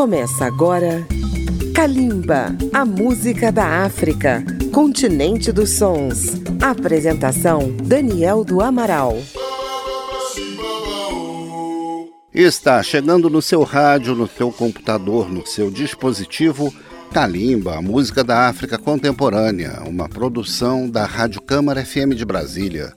Começa agora Kalimba, a música da África, continente dos sons. Apresentação Daniel do Amaral. Está chegando no seu rádio, no seu computador, no seu dispositivo Kalimba, a música da África contemporânea, uma produção da Rádio Câmara FM de Brasília,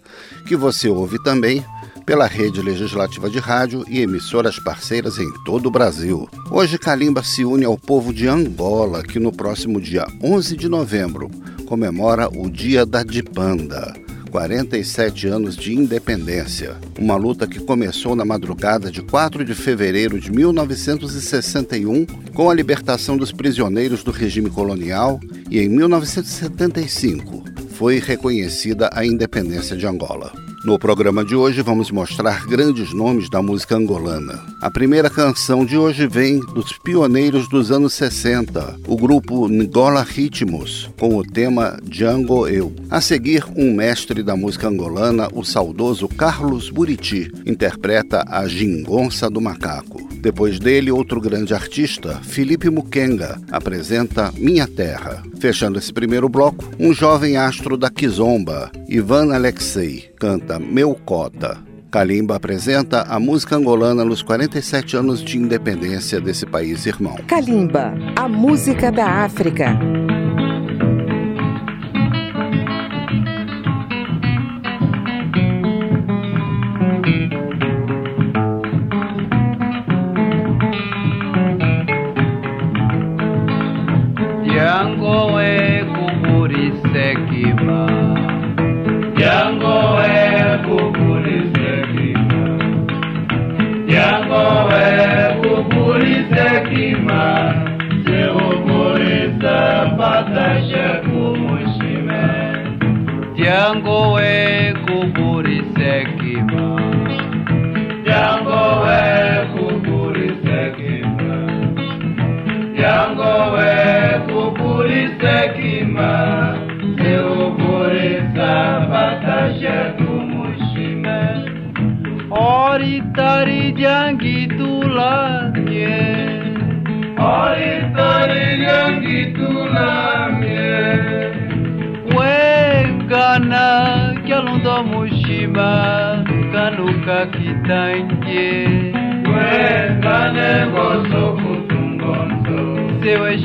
que você ouve também pela rede legislativa de rádio e emissoras parceiras em todo o Brasil. Hoje, Kalimba se une ao povo de Angola, que no próximo dia 11 de novembro comemora o Dia da Dipanda. 47 anos de independência. Uma luta que começou na madrugada de 4 de fevereiro de 1961, com a libertação dos prisioneiros do regime colonial, e em 1975 foi reconhecida a independência de Angola. No programa de hoje vamos mostrar grandes nomes da música angolana. A primeira canção de hoje vem dos pioneiros dos anos 60, o grupo Ngola Ritmos, com o tema Django Eu. A seguir, um mestre da música angolana, o saudoso Carlos Buriti, interpreta a Gingonça do Macaco. Depois dele, outro grande artista, Felipe Mukenga, apresenta Minha Terra. Fechando esse primeiro bloco, um jovem astro da Kizomba, Ivan Alexei, canta Meu Cota. Kalimba apresenta a música angolana nos 47 anos de independência desse país irmão. Kalimba, a música da África. Jango yang gitulannya Ai tari yang gitulannya Wengana kyalundo mushima kanuka kitanje Wengane gozo kutungonto Sewe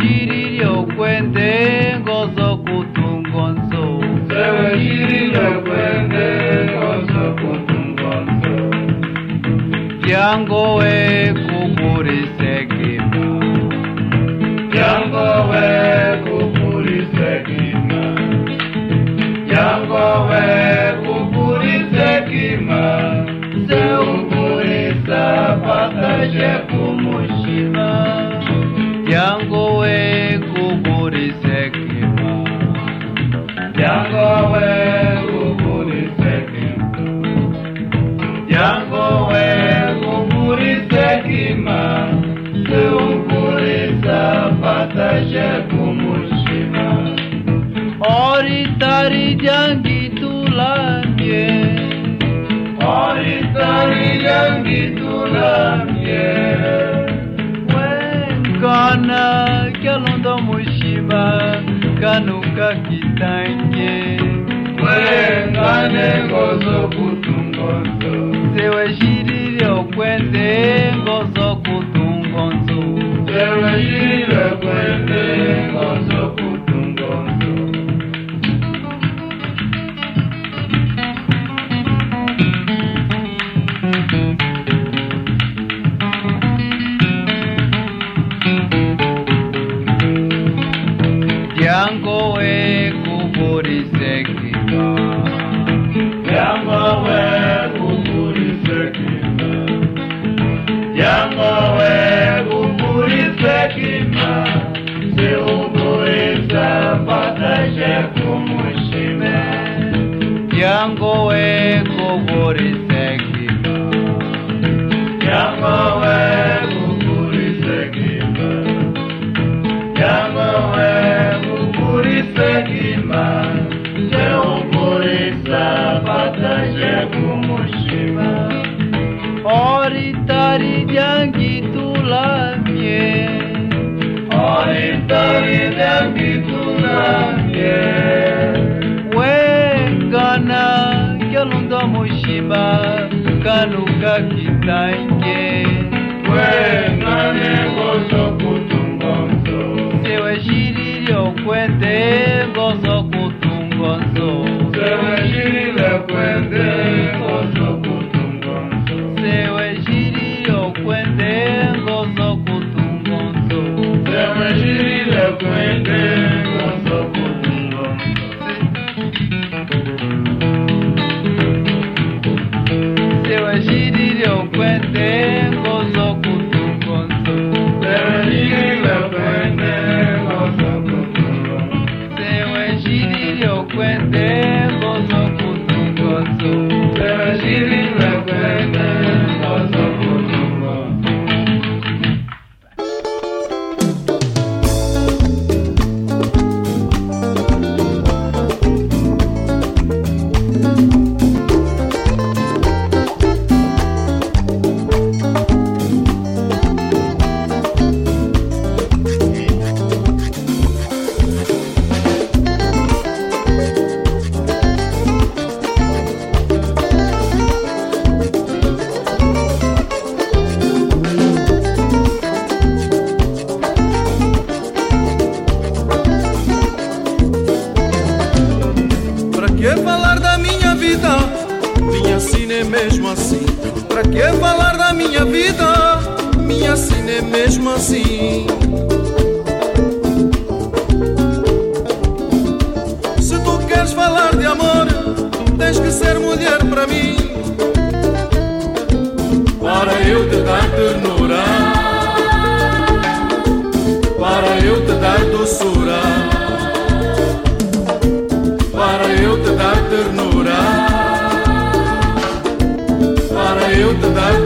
dari janji tulangnya. Tari dari janji tulangnya. Wengkana kyalondo mushiba kanuka kitanje Wengane ngozo kutungozo Sewe shiriri okwende ngozo kutungonzo. Sewe shiriri begitulah mnie Oni wtedy begitulah mnie Wekana yalundo mushiba kanuka kitange Wekane gozo kutungonzo Sewe shiriri okwende gozo kutungonzo Sewe shiriri okwende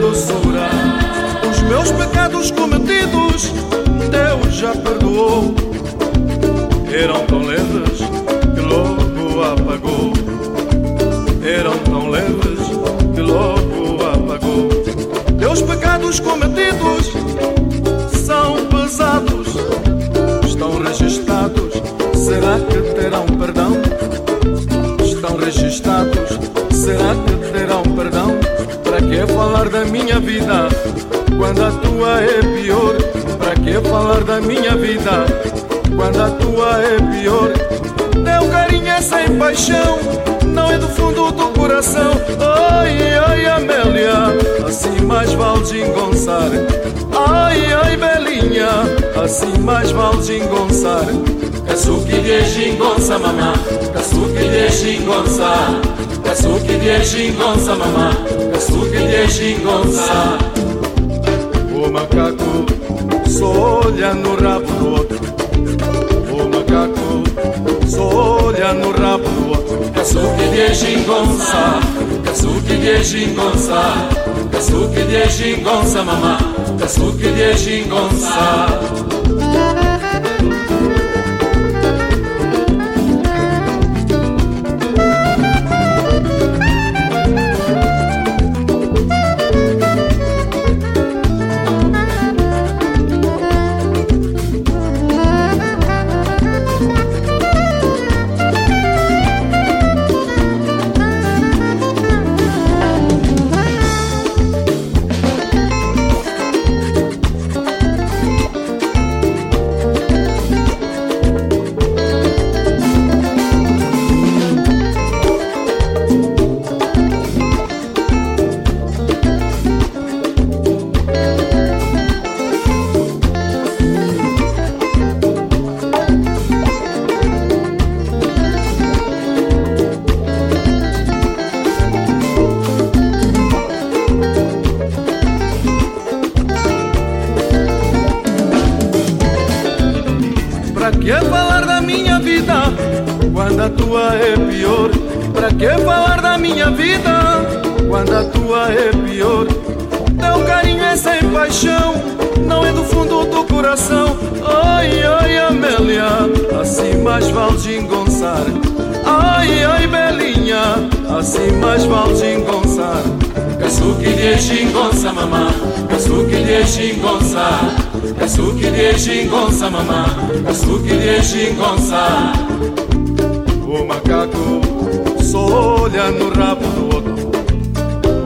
doçura. Os meus pecados cometidos, Deus já perdoou. Eram tão leves que logo apagou. Eram tão leves que logo apagou. Teus pecados cometidos são pesados, estão registados. Será que terão perdão? estão registados. Será que que falar da minha vida quando a tua é pior? Para que falar da minha vida quando a tua é pior? Teu carinho é sem paixão, não é do fundo do coração. Ai, ai, Amélia, assim mais vale desengonçar. Ai, ai, Belinha, assim mais vale desengonçar. Kasuki de xingonça, mamá. Kasuki de xingonça. Kasuki de xingonça, mamá. Kasuki de xingonça. O macaco só olha no rabo do outro. O macaco só olha no rabo do outro. Kasuki de xingonça. Kasuki de xingonça. Kasuki de xingonça, mamá. Kasuki de xingonça. Kasuki de xingonça, mamá, kasuki de xingonça O macaco só olha no rabo do outro.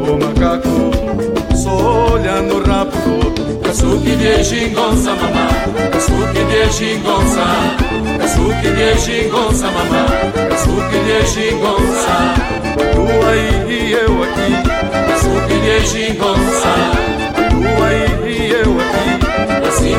O macaco só olha no rabo do outro. Kasuki de xingonça mamá. Kasuki de xingonça Kasuki de xingonça mamá. Kasuki de xingonça Tu aí e eu aqui. Kasuki de xingonça Tu aí e eu aqui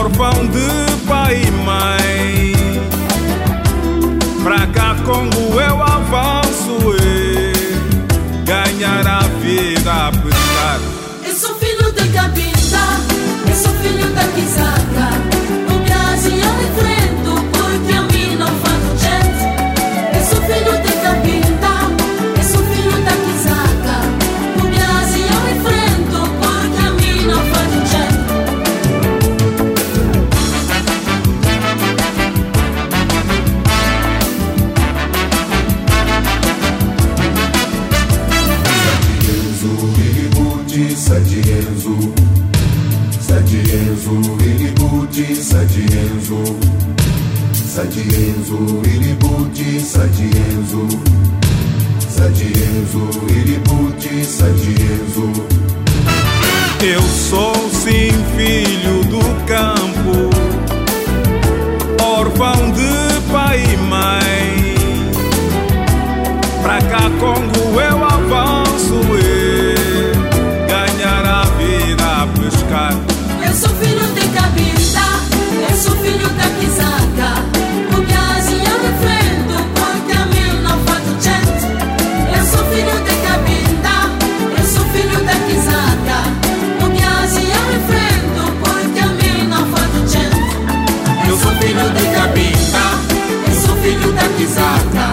Kasuki de xingonça mamá Kasuki de xingonça Kasuki de xingonça mamá Kasuki de xingonça Piazzi eu enfrento porque a mim não faz gente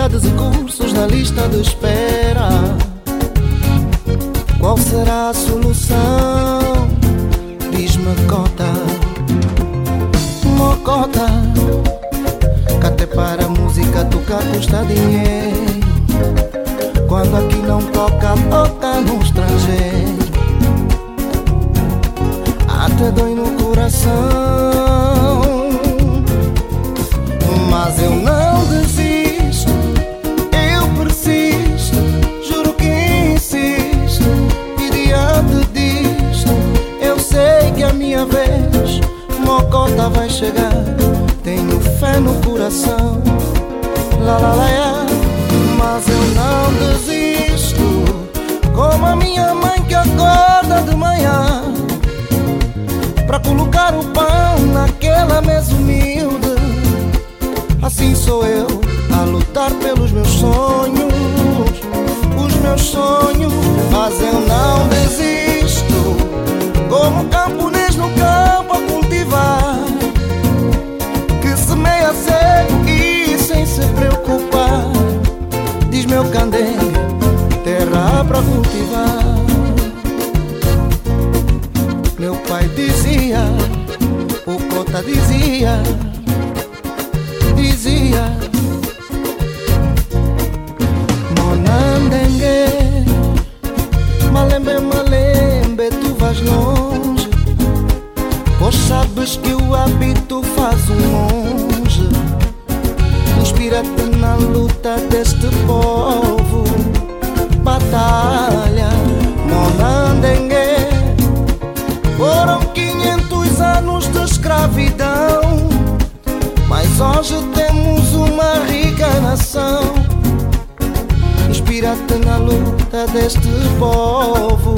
faculdades e cursos na lista de espera. Qual será a solução? Diz-me cota, mocota, que até para a música tocar custa dinheiro. Quando aqui não toca, toca no estrangeiro. Até dói no coração, mas eu não Mocota vai chegar. Tenho fé no coração, lá lá lá, mas eu não desisto. Como a minha mãe que acorda de manhã para colocar o pão naquela mesa humilde. Assim sou eu a lutar pelos meus sonhos, os meus sonhos, mas eu não desisto. Como Candeeiro, terra para cultivar. Meu pai dizia, o cota dizia Dizia Monandengue Malembe, malembe, tu vais longe. Pois sabes que o hábito faz um monge Inspira-te na luta deste povo. Batalha, monandengue Foram 500 anos de escravidão. Mas hoje temos uma rica nação. Inspira-te na luta deste povo.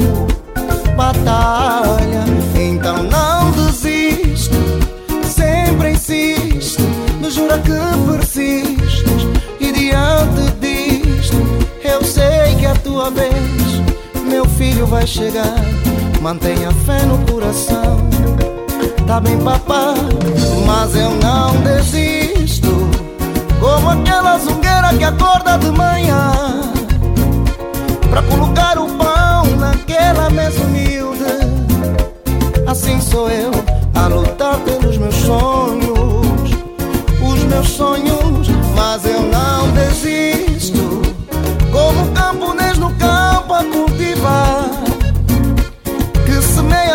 Batalha, então não desiste. Sempre insiste. Me jura que persistes sei que a tua vez. Meu filho vai chegar. Mantenha fé no coração. Tá bem papá Mas eu não desisto. Como aquela zungueira que acorda de manhã. Pra colocar o pão naquela mesa humilde. Assim sou eu a lutar pelos meus sonhos. Os meus sonhos, mas eu não desisto. Como camponês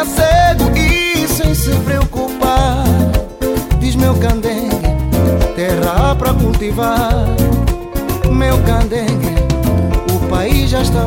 cego e sem se preocupar. Diz meu candengue, terra pra cultivar. Meu candengue o país já está a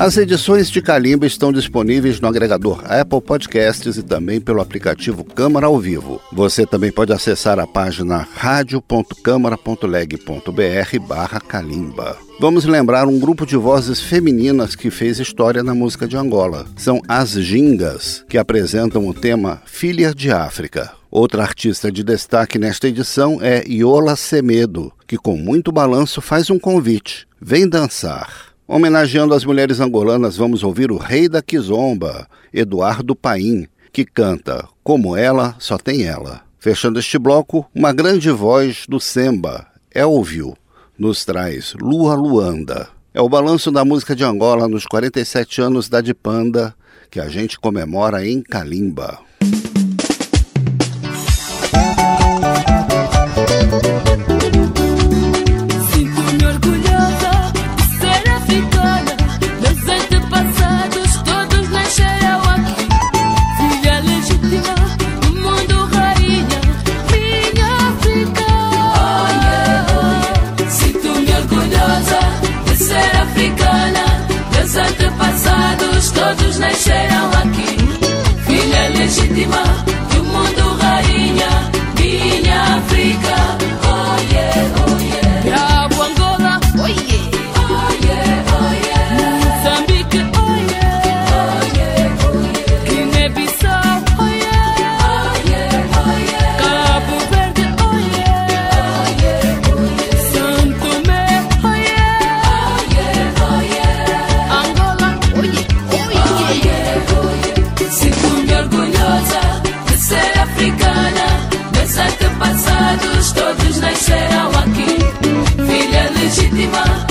As edições de Calimba estão disponíveis no agregador Apple Podcasts e também pelo aplicativo Câmara ao Vivo. Você também pode acessar a página radio.câmara.leg.br barra Calimba. Vamos lembrar um grupo de vozes femininas que fez história na música de Angola. São as Gingas, que apresentam o tema Filha de África. Outra artista de destaque nesta edição é Iola Semedo, que com muito balanço faz um convite. Vem dançar. Homenageando as mulheres angolanas, vamos ouvir o rei da Kizomba, Eduardo Paim, que canta Como Ela Só Tem Ela. Fechando este bloco, uma grande voz do Semba, Elvio, nos traz Lua Luanda. É o balanço da música de Angola nos 47 anos da Dipanda, que a gente comemora em Kalimba. legítima. Viva.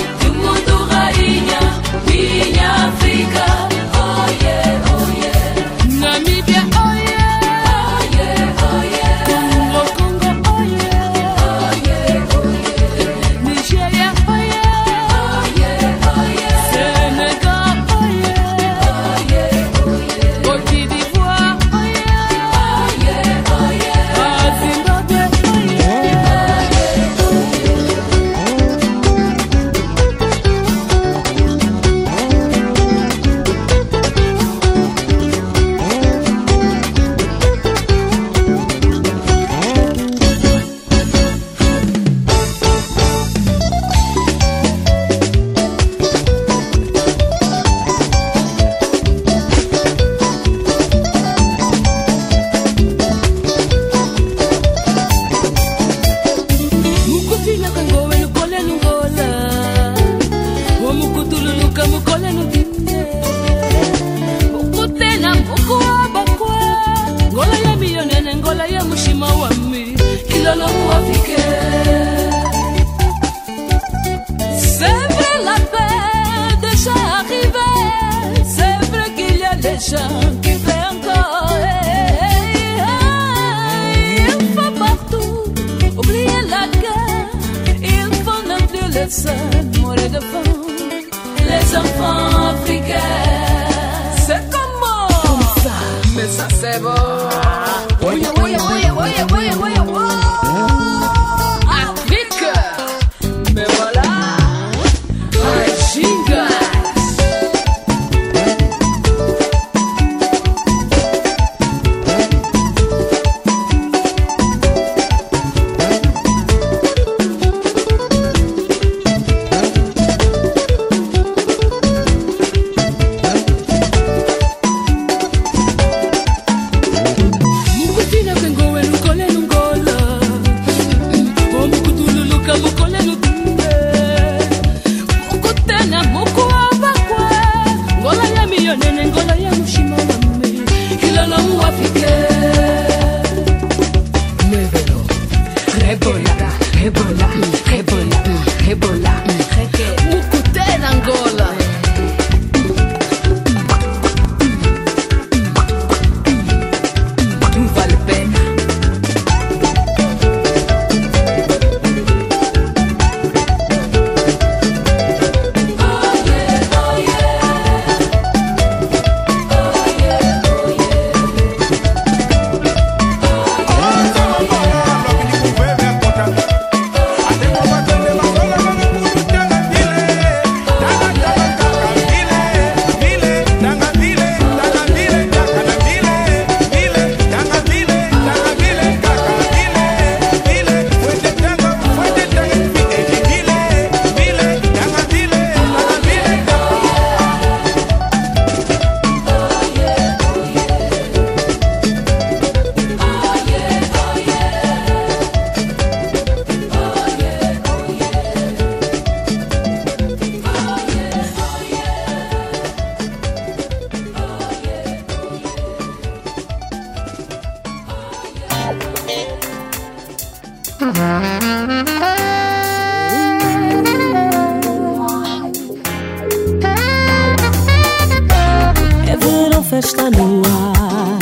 É verão, festa no ar.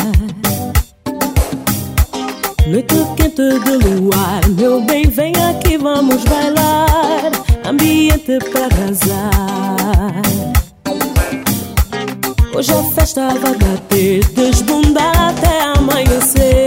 Noite quente de luar. Meu bem, vem aqui, vamos bailar. Ambiente para arrasar Hoje a festa vai bater, desbundar até amanhecer.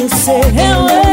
you say hello.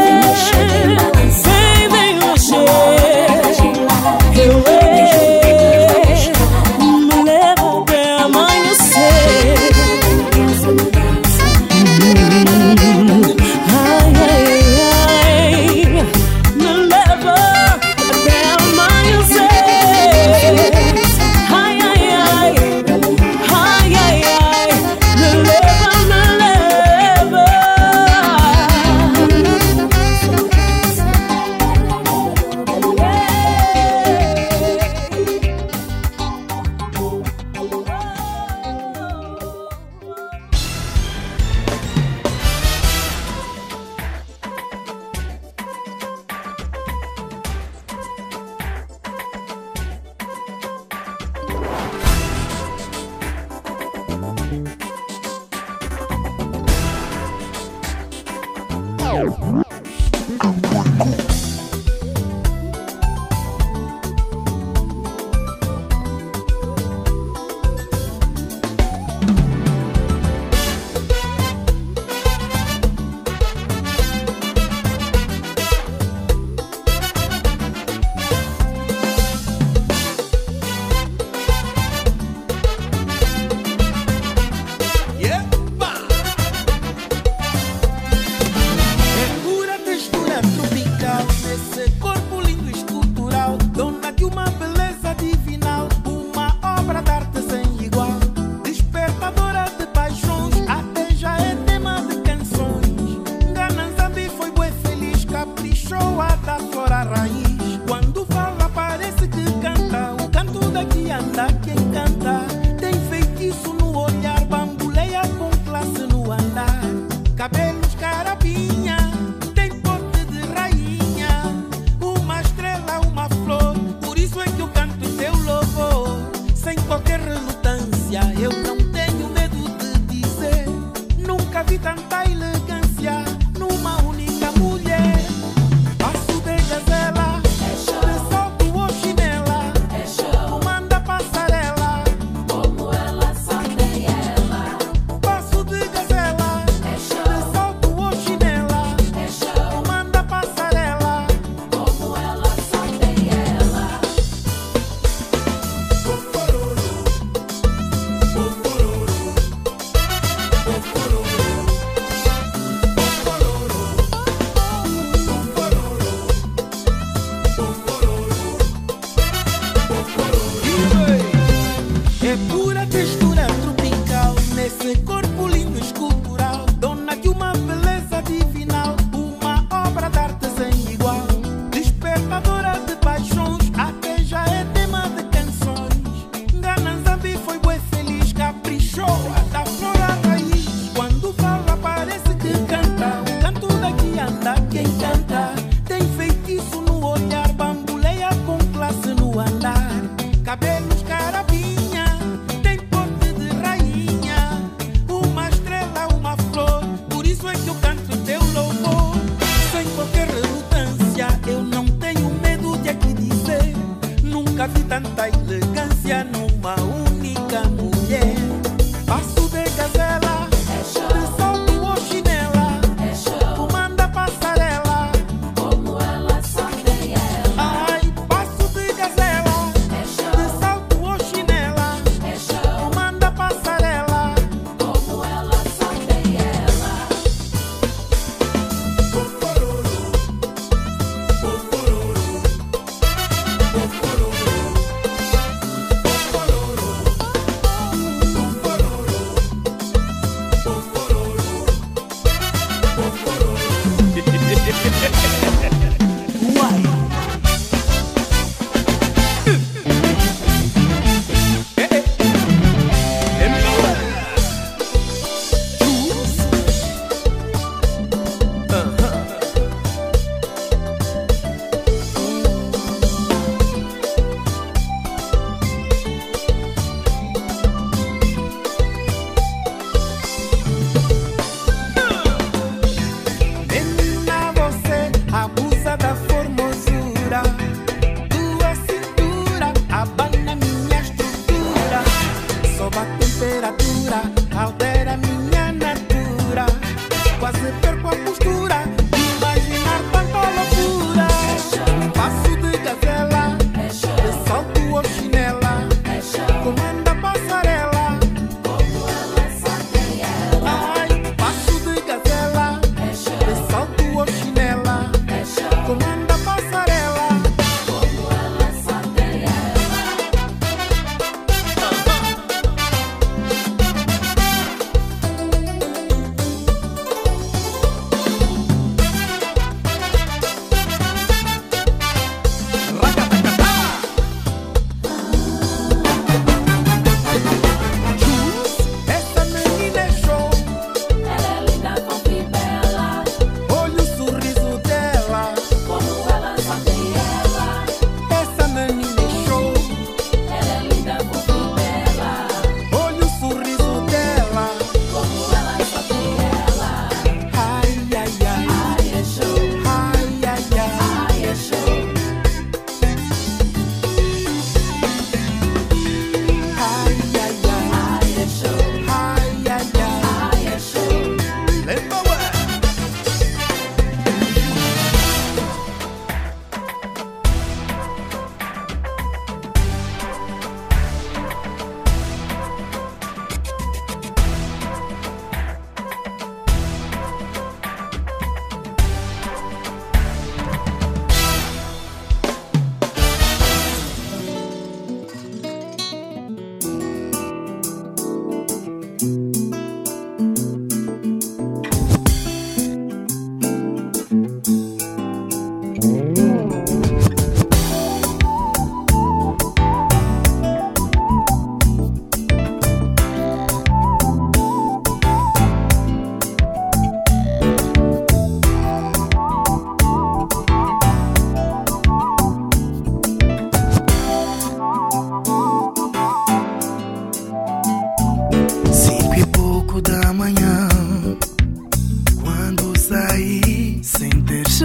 vacancia numa única mulher.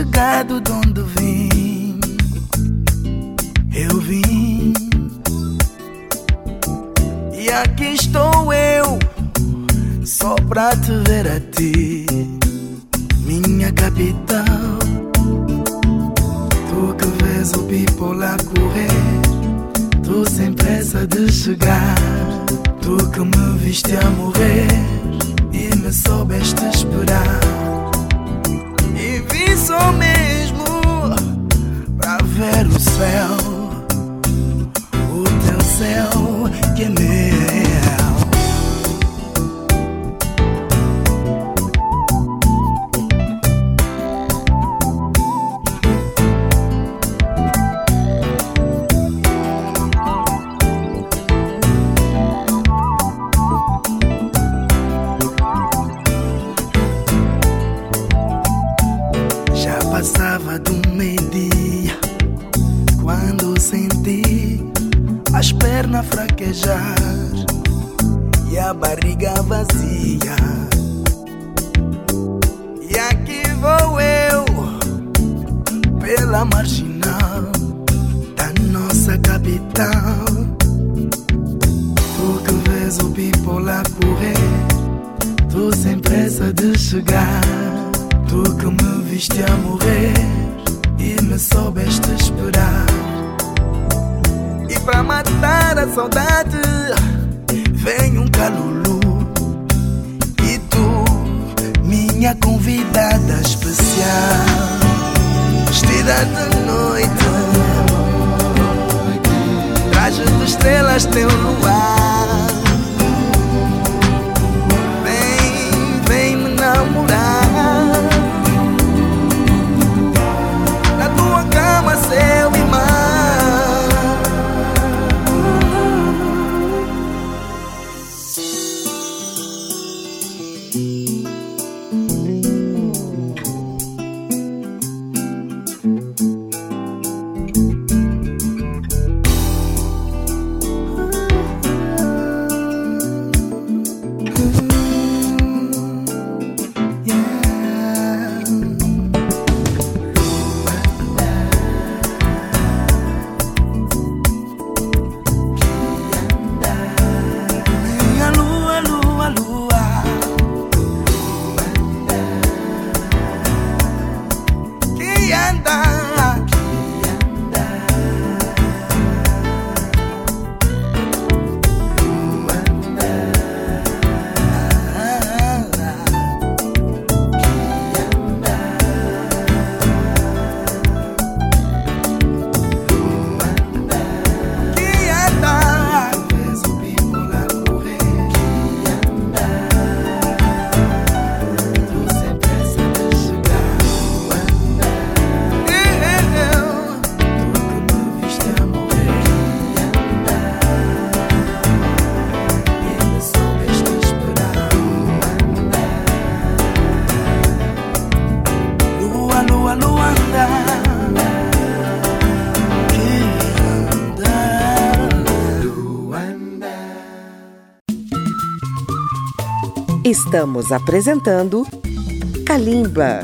de de onde vim, eu vim. E aqui estou eu, só pra te ver a ti, minha capital. Tu que vês o people a correr, tu sem pressa de chegar. Tu que me viste a morrer e me soubeste esperar. Mesmo pra ver o céu, o teu céu que é de noite, traje de estrelas, teu luar. Estamos apresentando Kalimba.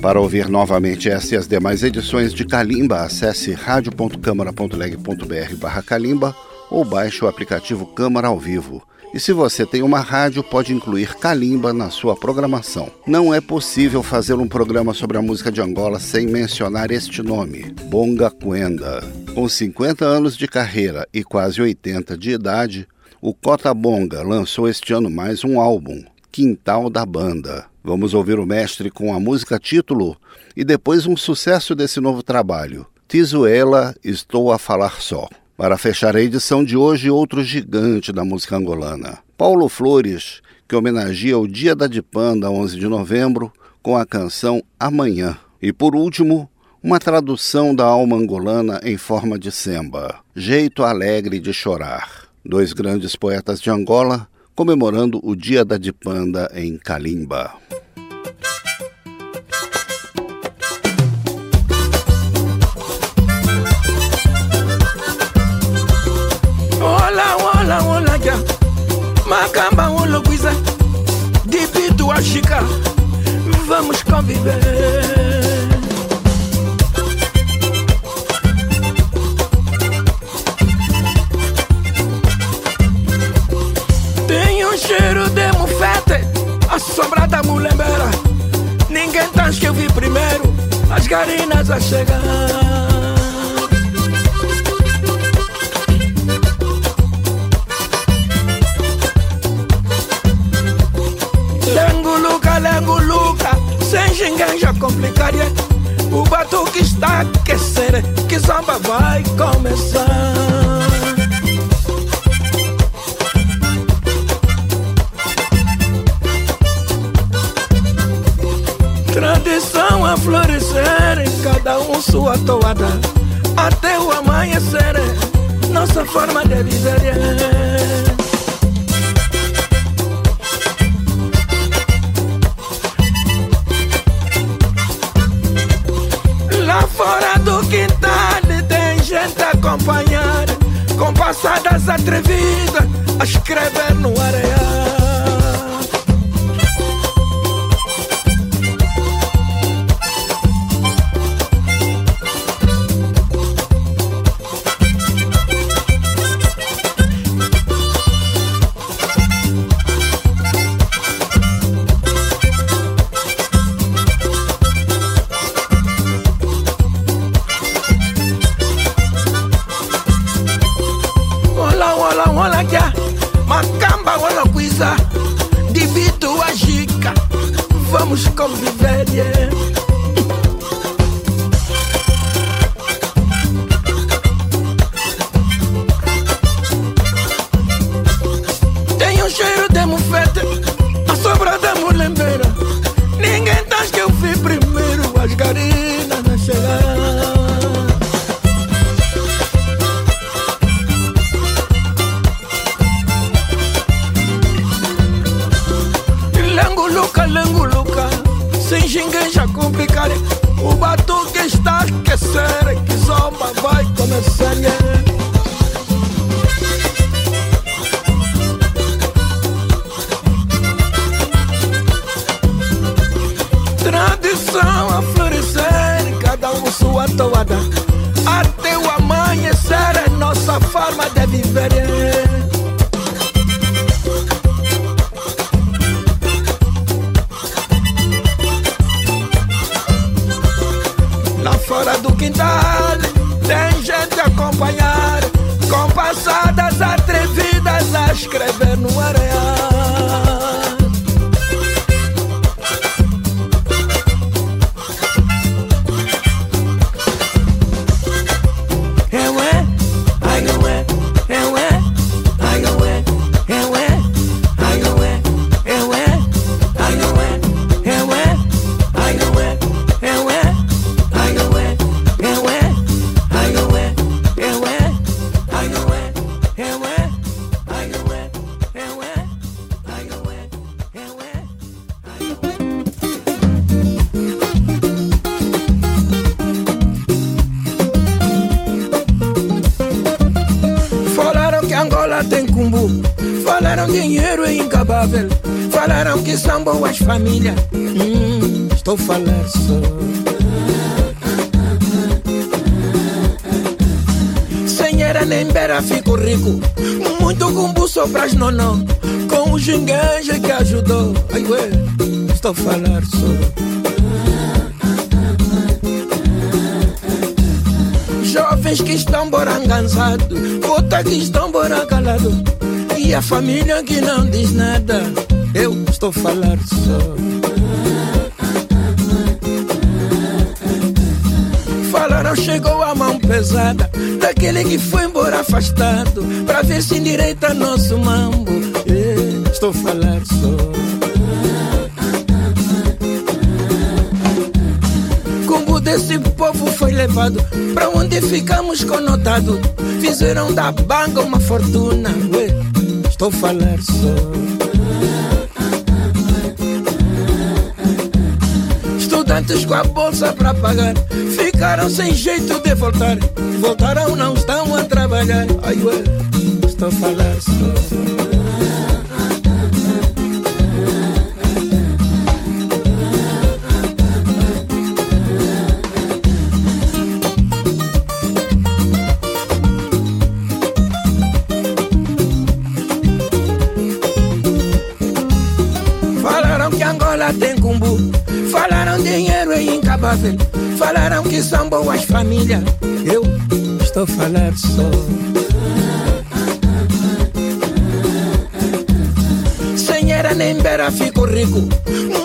Para ouvir novamente essa e as demais edições de Kalimba, acesse radio.câmara.leg.br barra Kalimba ou baixe o aplicativo Câmara ao Vivo. E se você tem uma rádio, pode incluir Kalimba na sua programação. Não é possível fazer um programa sobre a música de Angola sem mencionar este nome, Bonga Quenda. Com 50 anos de carreira e quase 80 de idade, o Cota Bonga lançou este ano mais um álbum, Quintal da Banda. Vamos ouvir o mestre com a música título e depois um sucesso desse novo trabalho, Tizuela Estou a Falar Só. Para fechar a edição de hoje, outro gigante da música angolana, Paulo Flores, que homenageia o Dia da Dipanda, 11 de novembro, com a canção Amanhã. E por último, uma tradução da alma angolana em forma de samba, Jeito Alegre de Chorar. Dois grandes poetas de Angola comemorando o Dia da Dipanda em Kalimba. Hola, hola, hola, ya. Macamba, guiza. Dipito, a chica. Vamos conviver. cheiro de mufete A sombra da mulembera Ninguém tá, tens que eu vi primeiro. As garinas a chegar. Lengo Luca, Lengo Luca Sem ninguém já complicaria. O batuque está aquecendo Que samba vai começar. A florescer, cada um sua toada, até o amanhecer, nossa forma de viver. Lá fora do quintal tem gente a acompanhar, com passadas atrevidas, a escrever no areal. Lenguluca Sem já complicar O batuque está a aquecer Que zomba vai começar. Tradição a florescer Cada um sua toada. Até o amanhecer É nossa forma de viver quintal tem gente acompanhar Com passadas atrevidas a escrever Estou falando só. Sem era nem beira fico rico, muito cumbu só pras nonó, com o gingueja que ajudou. Ai ué, estou falando só. Jovens que estão borangançados, puta que estão bora calado E a família que não diz nada, eu estou falando só chegou a mão pesada Daquele que foi embora afastado Pra ver se endireita nosso mambo. Yeah, Estou falando só. Combo desse povo foi levado Pra onde ficamos conotado Fizeram da banga uma fortuna. Ué, Estou falando só Estudantes com a bolsa pra pagar Ficaram sem jeito de voltar. Voltaram, não estão a trabalhar. Ai, ué, estou falando Falaram que são boas famílias. Eu estou falar só. Sem era nem beira, fico rico.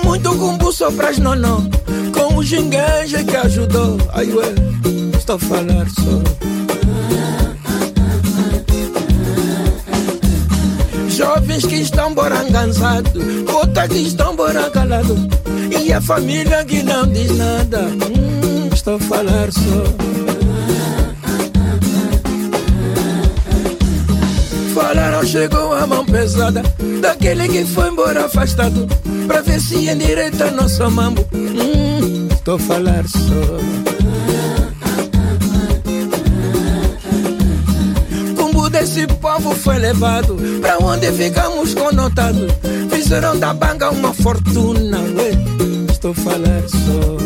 Muito gumbo só pras nonó. Com o gingueja que ajudou. Ai, ué, estou falar só. Jovens que estão borangansados, outras que estão boracalados. E a família que não diz nada. Hum, estou a falar só. Falaram, chegou a mão pesada Daquele que foi embora afastado Pra ver se endireita nosso mambo hum, Estou a falar só Cumbo desse povo foi levado Pra onde ficamos conotados Fizeram da banga uma fortuna ué, A falar só.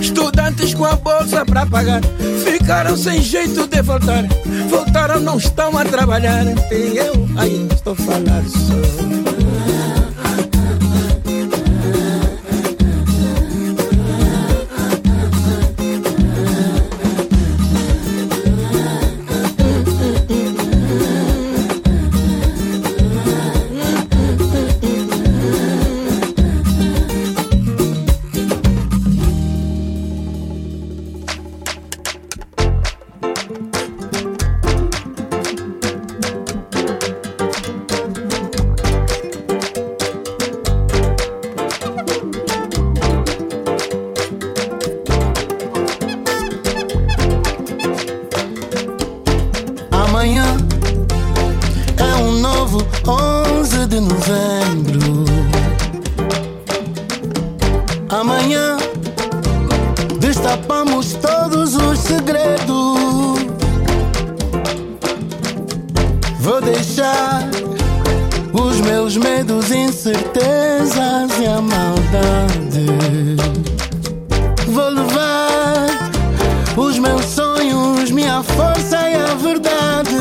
Estudantes com a bolsa pra pagar Ficaram sem jeito de voltar. Voltaram, não estão a trabalhar. E eu aí estou a falar só e a verdade.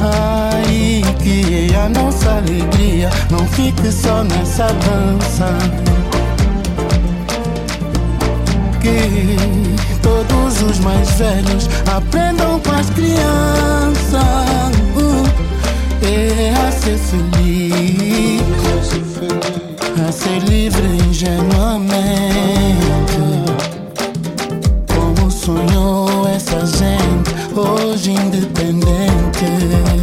Ai, que a nossa alegria não fique só nessa dança. Que todos os mais velhos aprendam com as crianças. Uh, é a ser feliz, a ser livre ingenuamente sonhou essa gente hoje independente.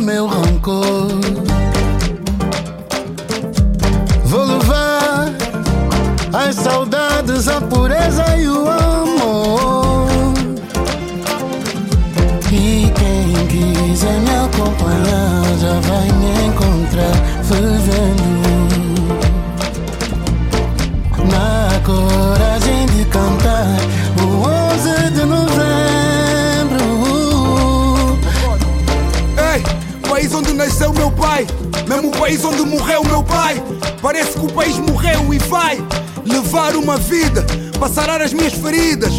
Meu rancor país onde morreu meu pai. Parece que o país morreu e vai levar uma vida para as minhas feridas.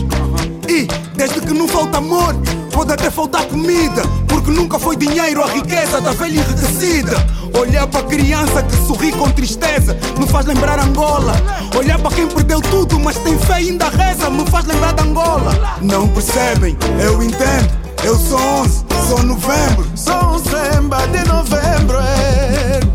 E desde que não falta amor, pode até faltar comida, porque nunca foi dinheiro a riqueza da velha enriquecida. Olhar para criança que sorri com tristeza me faz lembrar Angola. Olhar para quem perdeu tudo, mas tem fé e ainda reza, me faz lembrar de Angola. Não percebem? Eu entendo. Eu sou 11, sou novembro. Sou um samba de novembro. é.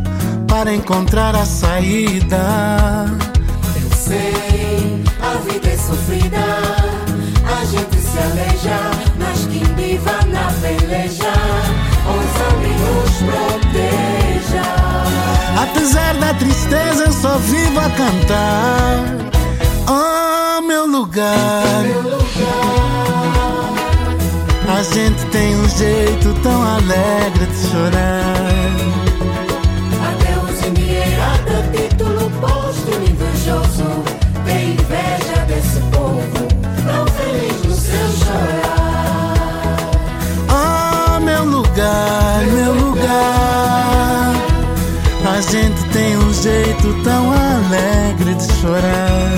para encontrar a saída. Eu sei, a vida é sofrida, a gente se aleja, mas quem viva na peleja, os amigos proteja. Apesar da tristeza, eu só vivo a cantar. Oh, meu lugar. A gente tem um jeito tão alegre de chorar. A gente tem um jeito tão alegre de chorar.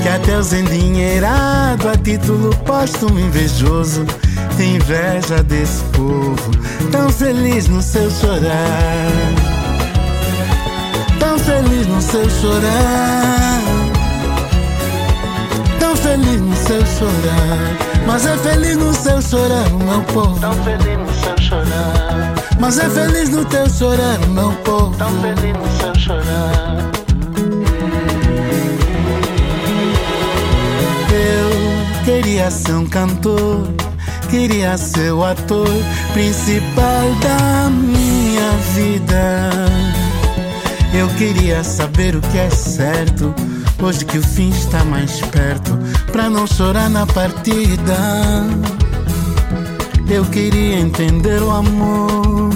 Que até os endinheirados a título póstumo invejoso tem inveja desse povo tão feliz no seu chorar. Tão feliz no seu chorar. Tão feliz no seu chorar. Mas é feliz no seu chorar, meu povo. Tão feliz no seu chorar. Mas é feliz no teu chorar, meu povo. Tão feliz no seu chorar. Eu queria ser um cantor, queria ser o ator principal da minha vida. Eu queria saber o que é certo, hoje que o fim está mais perto, pra não chorar na partida. Eu queria entender o amor,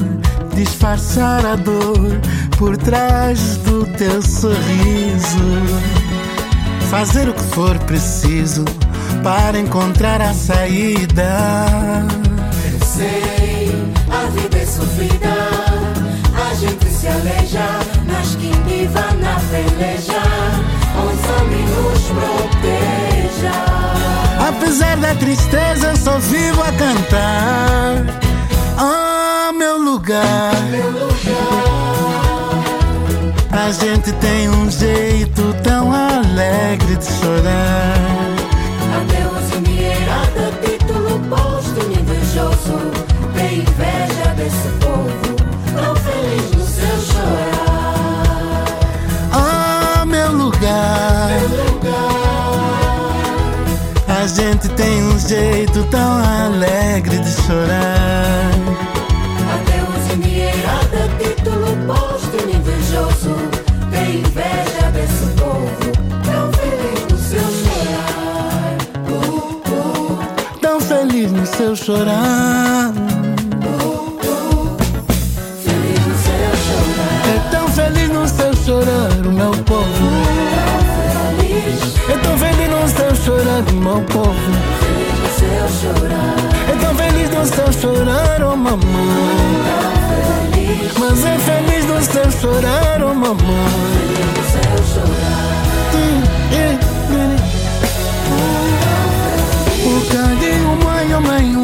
disfarçar a dor por trás do teu sorriso fazer o que for preciso para encontrar a saída. Eu sei, a vida é sofrida, a gente se aleja, mas quem viva na peleja, os amigos proteja. Apesar da tristeza, eu só vivo a cantar. Oh, meu lugar. A gente tem um jeito tão alegre de chorar. Adeus, endinheirada, título posto, invejoso. Tem inveja desse A gente tem um jeito tão alegre de chorar. Adeus, endinheirada, título posto, invejoso. Tem inveja desse povo, tão feliz no seu chorar. Uh, uh, Tão feliz no seu chorar. Meu povo. feliz seu chorar. É tão feliz no seu chorar, oh mamãe. Feliz Mas é feliz no seu chorar, oh mamãe. no seu chorar. O carinho, mãe, oh mãe,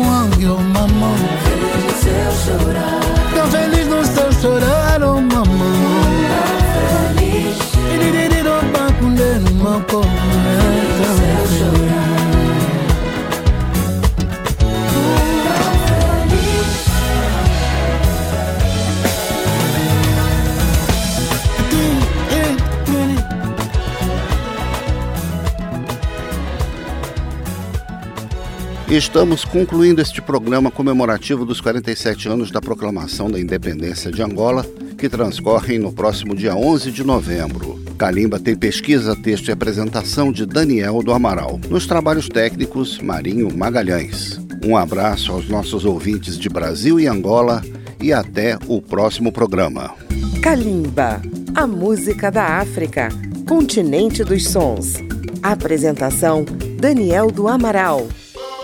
oh mamãe. Feliz seu chorar. Estamos concluindo este programa comemorativo dos 47 anos da proclamação da independência de Angola, que transcorrem no próximo dia 11 de novembro. Calimba tem pesquisa, texto e apresentação de Daniel do Amaral. Nos trabalhos técnicos, Marinho Magalhães. Um abraço aos nossos ouvintes de Brasil e Angola e até o próximo programa. Calimba, a música da África, continente dos sons. Apresentação: Daniel do Amaral.